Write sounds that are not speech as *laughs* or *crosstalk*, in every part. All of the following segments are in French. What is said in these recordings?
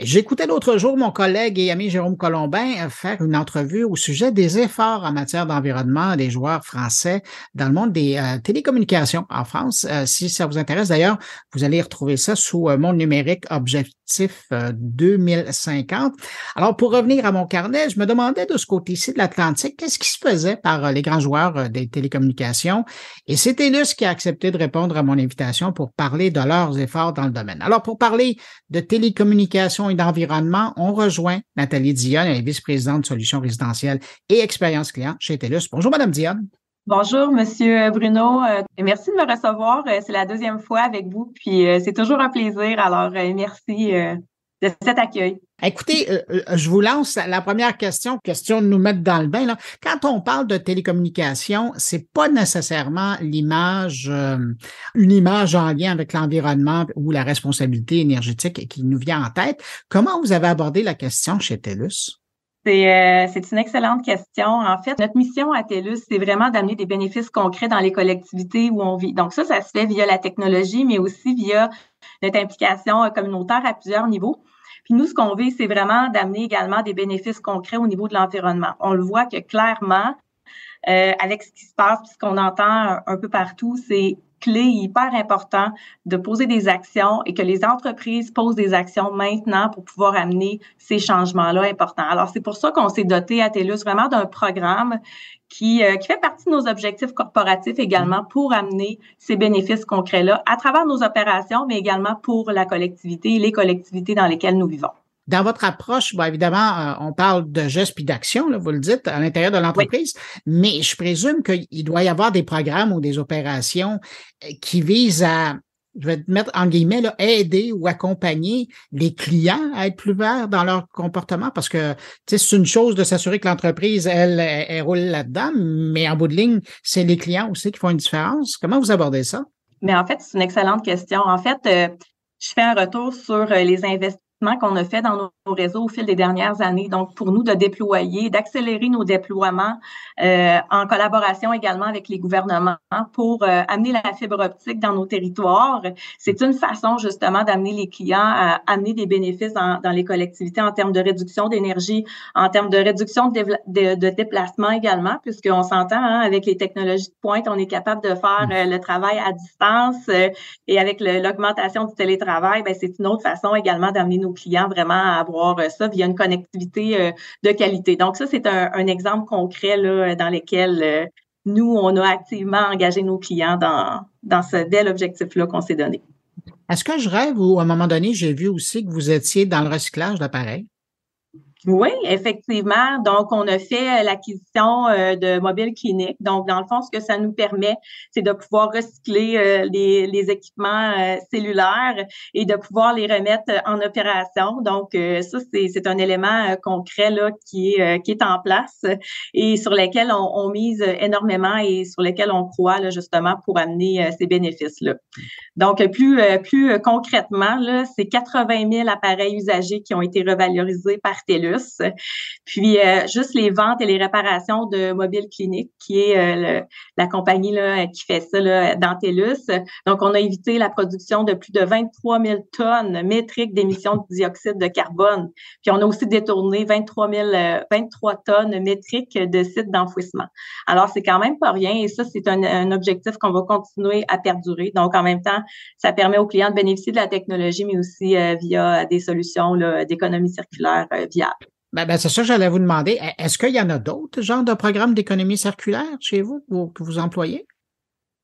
J'écoutais l'autre jour mon collègue et ami Jérôme Colombin faire une entrevue au sujet des efforts en matière d'environnement des joueurs français dans le monde des euh, télécommunications en France. Euh, si ça vous intéresse d'ailleurs, vous allez retrouver ça sous euh, Monde numérique objectif 2050. Alors pour revenir à mon carnet, je me demandais de ce côté-ci de l'Atlantique, qu'est-ce qui se faisait par les grands joueurs des télécommunications? Et c'est TELUS qui a accepté de répondre à mon invitation pour parler de leurs efforts dans le domaine. Alors pour parler de télécommunications et d'environnement, on rejoint Nathalie Dionne, vice-présidente de solutions résidentielles et expérience client chez TELUS. Bonjour, Madame Dionne. Bonjour, Monsieur Bruno. Euh, merci de me recevoir. Euh, c'est la deuxième fois avec vous, puis euh, c'est toujours un plaisir. Alors, merci de cet accueil. Écoutez, je vous lance la première question, question de nous mettre dans le bain. Quand on parle de télécommunication, c'est pas nécessairement l'image, une image en lien avec l'environnement ou la responsabilité énergétique qui nous vient en tête. Comment vous avez abordé la question chez TELUS? C'est une excellente question. En fait, notre mission à TELUS, c'est vraiment d'amener des bénéfices concrets dans les collectivités où on vit. Donc ça, ça se fait via la technologie, mais aussi via notre implication communautaire à plusieurs niveaux. Puis nous, ce qu'on veut, c'est vraiment d'amener également des bénéfices concrets au niveau de l'environnement. On le voit que clairement, euh, avec ce qui se passe, puis ce qu'on entend un, peu partout, c'est clé hyper important de poser des actions et que les entreprises posent des actions maintenant pour pouvoir amener ces changements-là importants. Alors, c'est pour ça qu'on s'est doté à TELUS vraiment d'un programme qui, euh, qui fait partie de nos objectifs corporatifs également pour amener ces bénéfices concrets-là à travers nos opérations, mais également pour la collectivité et les collectivités dans lesquelles nous vivons. Dans votre approche, évidemment, euh, on parle de gestes puis d'action, vous le dites, à l'intérieur de l'entreprise, mais je présume qu'il doit y avoir des programmes ou des opérations euh, qui visent à je vais te mettre en guillemets, là, aider ou accompagner les clients à être plus verts dans leur comportement parce que c'est une chose de s'assurer que l'entreprise, elle, elle, roule là-dedans, mais en bout de ligne, c'est les clients aussi qui font une différence. Comment vous abordez ça? Mais en fait, c'est une excellente question. En fait, euh, je fais un retour sur les investissements qu'on a fait dans nos réseaux au fil des dernières années. Donc, pour nous, de déployer, d'accélérer nos déploiements euh, en collaboration également avec les gouvernements pour euh, amener la fibre optique dans nos territoires. C'est une façon justement d'amener les clients à amener des bénéfices dans, les collectivités en termes de réduction d'énergie, en termes de réduction de, déplacement également, puisqu'on s'entend hein, avec les technologies de pointe, on est capable de faire euh, le travail à distance et avec l'augmentation du télétravail, ben, c'est une autre façon également d'amener nos clients vraiment à avoir euh, ça via une connectivité euh, de qualité. Donc, ça, c'est un, exemple concret dans lequel euh, nous, on a activement engagé nos clients dans, dans ce bel objectif-là qu'on s'est donné. Est-ce que je rêve ou à un moment donné, j'ai vu aussi que vous étiez dans le recyclage d'appareils? Oui, effectivement. Donc, on a fait euh, l'acquisition euh, de mobiles cliniques. Donc, dans le fond, ce que ça nous permet, c'est de pouvoir recycler euh, les, équipements cellulaires et de pouvoir les remettre en opération. Donc, ça, c'est un élément concret là, qui, est, en place et sur lequel on, mise énormément et sur lequel on croit là, justement pour amener ces bénéfices-là. Donc, plus, plus concrètement, c'est 80 000 appareils usagés qui ont été revalorisés par Puis euh, juste les ventes et les réparations de mobiles cliniques, qui est euh, la compagnie là, qui fait ça là, dans Donc, on a évité la production de plus de 23 000 tonnes métriques d'émissions de dioxyde de carbone. Puis on a aussi détourné 23 000, 23 tonnes métriques de sites d'enfouissement. Alors, c'est quand même pas rien et ça, c'est un, objectif qu'on va continuer à perdurer. Donc, en même temps, ça permet aux clients de bénéficier de la technologie, mais aussi euh, via des solutions d'économie circulaire viable. Ben, ben, c'est ça que j'allais vous demander. E, est-ce qu'il y en a d'autres genres de programmes d'économie circulaire chez vous que vous employez?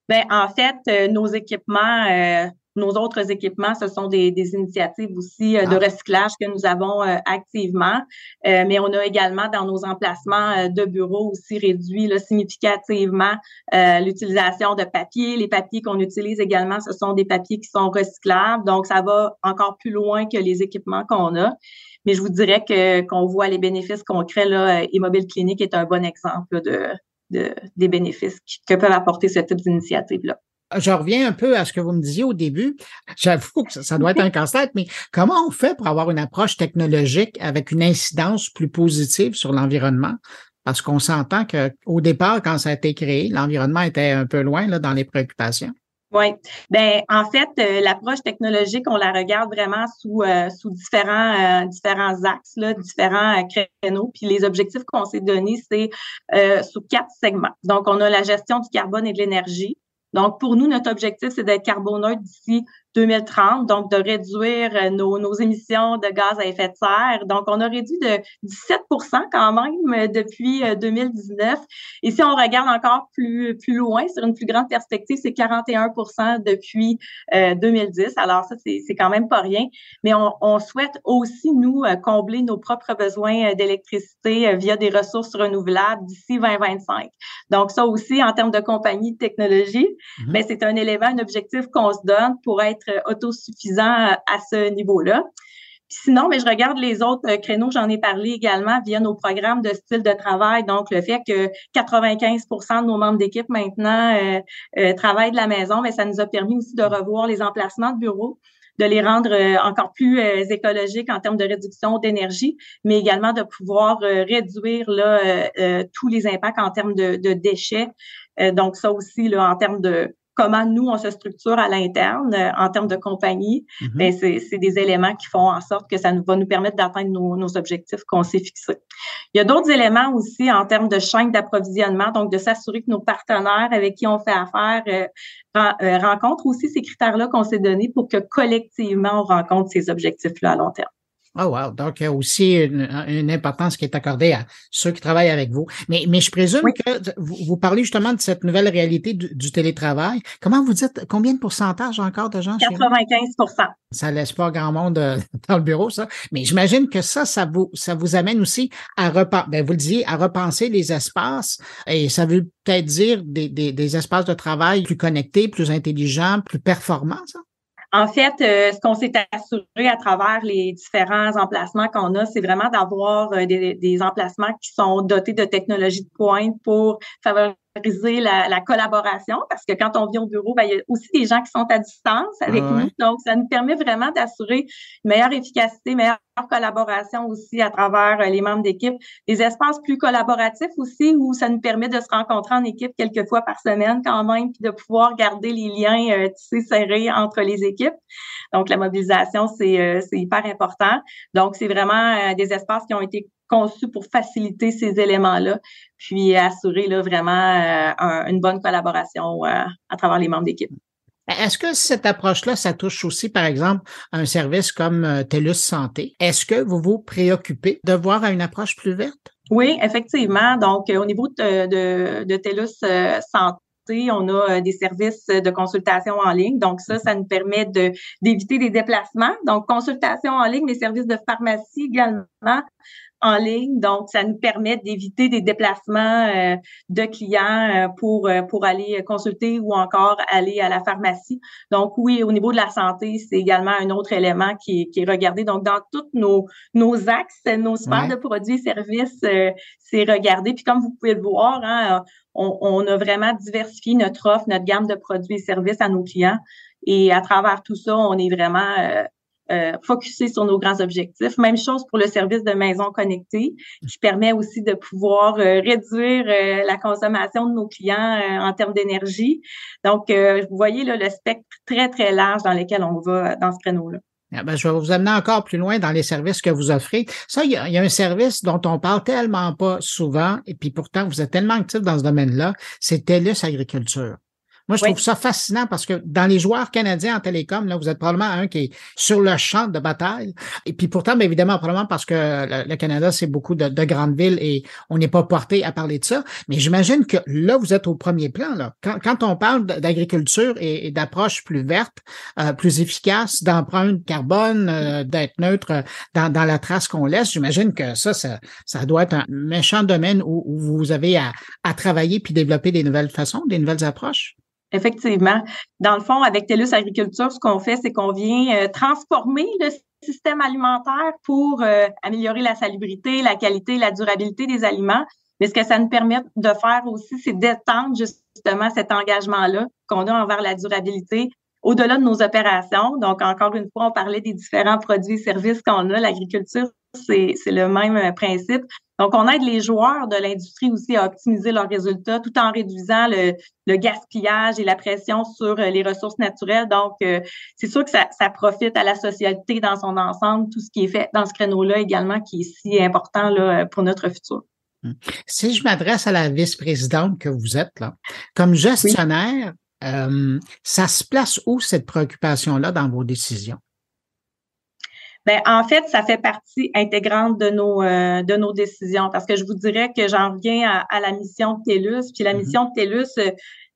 Ben, en fait, euh, nos équipements, euh, nos autres équipements, ce sont des, initiatives aussi euh, de ah. recyclage que nous avons activement. mais on a également dans nos emplacements de bureaux aussi réduit significativement l'utilisation de papier. Les papiers qu'on utilise également, ce sont des papiers qui sont recyclables. Donc, ça va encore plus loin que les équipements qu'on a. Mais je vous dirais que qu'on voit les bénéfices concrets, là, Immobile Clinique est un bon exemple de, de, des bénéfices que peuvent apporter ce type d'initiative-là. Je reviens un peu à ce que vous me disiez au début. J'avoue que ça, doit être un casse-tête, mais comment on fait pour avoir une approche technologique avec une incidence plus positive sur l'environnement? Parce qu'on s'entend qu'au départ, quand ça a été créé, l'environnement était un peu loin là, dans les préoccupations. Oui. Ben en fait, euh, l'approche technologique, on la regarde vraiment sous euh, sous différents euh, différents axes, là, différents créneaux. Puis les objectifs qu'on s'est donnés, c'est sous quatre segments. Donc, on a la gestion du carbone et de l'énergie. Donc, pour nous, notre objectif, c'est d'être carboneutre d'ici 2030, donc de réduire euh, nos, nos, émissions de gaz à effet de serre. Donc, on a réduit de 17% quand même euh, depuis 2019. Euh, Et si on regarde encore plus, plus loin, sur une plus grande perspective, c'est 41% depuis 2010. Alors, ça, c'est quand même pas rien. Mais on, on souhaite aussi, nous, combler nos propres besoins d'électricité via des ressources renouvelables d'ici 2025. Donc, ça aussi, en termes de compagnie de technologie, ben, c'est un élément, un objectif qu'on se donne pour être autosuffisant à ce niveau-là. sinon, mais je regarde les autres euh, créneaux, j'en ai parlé également via nos programmes de style de travail. Donc, le fait que 95% de nos membres d'équipe maintenant euh, euh, travaillent de la maison, mais ça nous a permis aussi de revoir les emplacements de bureaux de les rendre encore plus écologiques en termes de réduction d'énergie, mais également de pouvoir réduire là, tous les impacts en termes de, de déchets. donc ça aussi, là, en termes de, comment nous, on se structure à l'interne euh, en termes de compagnie, mm-hmm. ben, c'est des éléments qui font en sorte que ça nous, va nous permettre d'atteindre nos, objectifs qu'on s'est fixés. Il y a d'autres éléments aussi en termes de chaîne d'approvisionnement, donc de s'assurer que nos partenaires avec qui on fait affaire euh, euh, rencontrent aussi ces critères-là qu'on s'est donnés pour que collectivement, on rencontre ces objectifs-là à long terme. Oh wow, donc il y a aussi une, importance qui est accordée à ceux qui travaillent avec vous. Mais, mais je présume que vous, parlez justement de cette nouvelle réalité du, télétravail. Comment vous dites, combien de pourcentage encore de gens? 95% Ça laisse pas grand monde euh, *laughs* dans le bureau, ça. Mais j'imagine que ça, ça vous, ça vous amène aussi à repenser, ben vous le disiez, à repenser les espaces. Et ça veut peut-être dire des, des, des espaces de travail plus connectés, plus intelligents, plus performants, ça? En fait, euh, ce qu'on s'est assuré à travers les différents emplacements qu'on a, c'est vraiment d'avoir euh, des, des, emplacements qui sont dotés de technologies de pointe pour favoriser la, la, collaboration parce que quand on vient au bureau, ben, il y a aussi des gens qui sont à distance avec nous. Donc, ça nous permet vraiment d'assurer une meilleure efficacité, meilleure collaboration aussi à travers euh, les membres d'équipe. Des espaces plus collaboratifs aussi où ça nous permet de se rencontrer en équipe quelques fois par semaine quand même, puis de pouvoir garder les liens euh, serrés entre les équipes. Donc, la mobilisation, c'est euh, hyper important. Donc, c'est vraiment euh, des espaces qui ont été conçu pour faciliter ces éléments-là, puis assurer là, vraiment euh, une bonne collaboration à travers les membres d'équipe. Est-ce que cette approche-là, ça touche aussi, par exemple, un service comme euh, TELUS Santé? Est-ce que vous vous préoccupez de voir une approche plus verte? Oui, effectivement. Donc, au niveau de, de, TELUS Santé, on a des services de consultation en ligne. Donc, ça, ça nous permet de, d'éviter des déplacements. Donc, consultation en ligne, mais services de pharmacie également en ligne. Donc, ça nous permet d'éviter des déplacements euh, de clients euh, pour, euh, pour aller consulter ou encore aller à la pharmacie. Donc, oui, au niveau de la santé, c'est également un autre élément qui est, qui est regardé. Donc, dans tous nos, nos axes, nos sphères de produits et services, c'est regardé. Puis, comme vous pouvez le voir, hein, on, on a vraiment diversifié notre offre, notre gamme de produits et services à nos clients. Et à travers tout ça, on est vraiment euh, focuser sur nos grands objectifs. Même chose pour le service de maison connectée, qui permet aussi de pouvoir euh, réduire euh, la consommation de nos clients euh, en termes d'énergie. Donc, vous voyez là, le spectre très, très large dans lequel on va dans ce créneau-là. Ah ben, je vais vous amener encore plus loin dans les services que vous offrez. Ça, il y, a, il y a un service dont on parle tellement pas souvent, et puis pourtant, vous êtes tellement actif dans ce domaine-là, c'est TELUS Agriculture. Moi, je trouve ça fascinant parce que dans les joueurs canadiens en télécom, là, vous êtes probablement un qui est sur le champ de bataille. Et puis pourtant, bien évidemment, probablement parce que le, Canada, c'est beaucoup de, grandes villes et on n'est pas porté à parler de ça. Mais j'imagine que là, vous êtes au premier plan. Là. Quand, on parle d'agriculture et, d'approche plus verte, euh, plus efficace, d'empreinte carbone, euh, d'être neutre dans, dans la trace qu'on laisse, j'imagine que ça, ça, ça doit être un méchant domaine où, où vous avez à, à travailler puis développer des nouvelles façons, des nouvelles approches. Effectivement. Dans le fond, avec TELUS Agriculture, ce qu'on fait, c'est qu'on vient euh, transformer le système alimentaire pour euh, améliorer la salubrité, la qualité, la durabilité des aliments. Mais ce que ça nous permet de faire aussi, c'est d'étendre justement cet engagement-là qu'on a envers la durabilité au-delà de nos opérations. Donc, encore une fois, on parlait des différents produits et services qu'on a. L'agriculture, c'est le même principe. Donc, on aide les joueurs de l'industrie aussi à optimiser leurs résultats tout en réduisant le, gaspillage et la pression sur les ressources naturelles. Donc, c'est sûr que ça, ça, profite à la société dans son ensemble, tout ce qui est fait dans ce créneau-là également, qui est si important là, pour notre futur. Hum. Si je m'adresse à la vice-présidente que vous êtes, là, comme gestionnaire, euh, ça se place où cette préoccupation-là dans vos décisions? Ben, en fait, ça fait partie intégrante de nos euh, de nos décisions parce que je vous dirais que j'en reviens à, la mission de TELUS. Puis la mm-hmm. mission de TELUS, euh,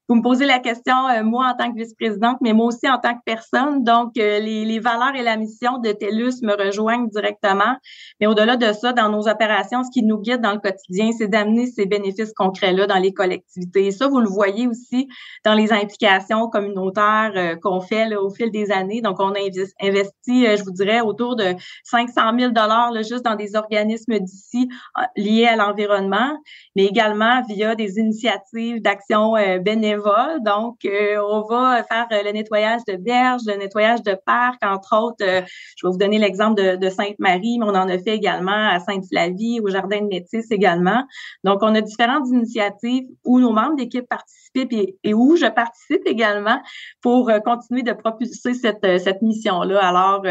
vous me posez la question, euh, moi en tant que vice-présidente, mais moi aussi en tant que personne. Donc, euh, les, les, valeurs et la mission de TELUS me rejoignent directement. Mais au-delà de ça, dans nos opérations, ce qui nous guide dans le quotidien, c'est d'amener ces bénéfices concrets-là dans les collectivités. Et ça, vous le voyez aussi dans les implications communautaires euh, qu'on fait là, au fil des années. Donc, on a investi, je vous dirais, autour de 500 000 dollars juste dans des organismes d'ici liés à l'environnement, mais également via des initiatives d'action bénévole donc, euh, on va faire euh, le nettoyage de berges, le nettoyage de parcs, entre autres. Euh, je vais vous donner l'exemple de, Sainte-Marie, mais on en a fait également à Sainte-Flavie, au Jardin de Métis également. Donc, on a différentes initiatives où nos membres d'équipe participent et, où je participe également pour continuer de propulser cette, cette mission-là. Alors,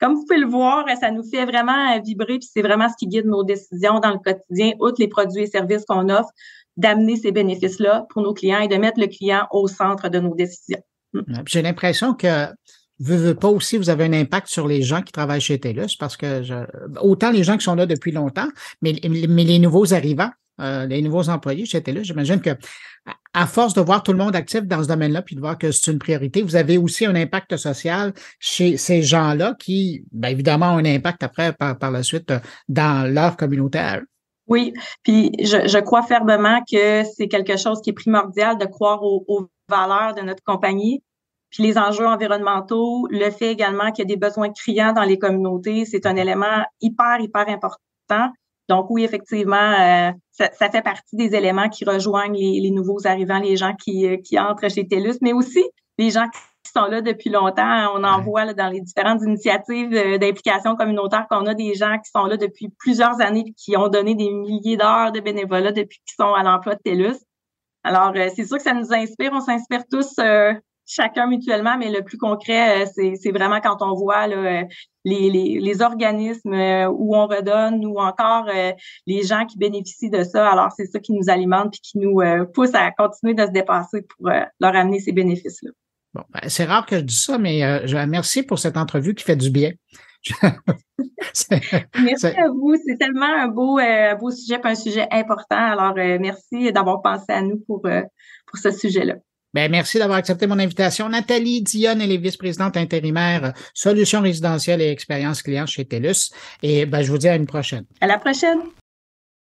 comme vous pouvez le voir, ça nous fait vraiment vibrer, puis c'est vraiment ce qui guide nos décisions dans le quotidien, outre les produits et services qu'on offre, d'amener ces bénéfices-là pour nos clients et de mettre le client au centre de nos décisions. J'ai l'impression que vous veux pas aussi, vous avez un impact sur les gens qui travaillent chez TELUS parce que je, autant les gens qui sont là depuis longtemps, mais, mais les nouveaux arrivants, euh, les nouveaux employés chez TELUS, j'imagine que à force de voir tout le monde actif dans ce domaine-là, puis de voir que c'est une priorité, vous avez aussi un impact social chez ces gens-là qui, bien évidemment, ont un impact après par, par la suite euh, dans leur communauté oui, puis je, crois fermement que c'est quelque chose qui est primordial de croire aux, valeurs de notre compagnie. Puis les enjeux environnementaux, le fait également qu'il y a des besoins criants dans les communautés, c'est un élément hyper, hyper important. Donc oui, effectivement, euh, ça, fait partie des éléments qui rejoignent les, nouveaux arrivants, les gens qui, euh, qui entrent chez TELUS, mais aussi les gens sont là depuis longtemps. On en voit dans les différentes initiatives euh, d'implication communautaire qu'on a des gens qui sont là depuis plusieurs années et qui ont donné des milliers d'heures de bénévolat depuis qu'ils sont à l'emploi de TELUS. Alors, euh, c'est sûr que ça nous inspire. On s'inspire tous euh, chacun mutuellement, mais le plus concret, c'est vraiment quand on voit les, les, organismes où on redonne ou encore les gens qui bénéficient de ça. Alors, c'est ça qui nous alimente et qui nous pousse à continuer de se dépasser pour leur amener ces bénéfices-là. Bon, ben, c'est rare que je dise ça, mais euh, je merci pour cette entrevue qui fait du bien. *laughs* merci à vous. C'est tellement un beau, euh, beau sujet, un sujet important. Alors, euh, merci d'avoir pensé à nous pour, pour ce sujet-là. Ben, merci d'avoir accepté mon invitation. Nathalie Dionne, elle est vice-présidente intérimaire Solutions résidentielles et expérience client chez TELUS. Et ben, je vous dis à une prochaine. À la prochaine.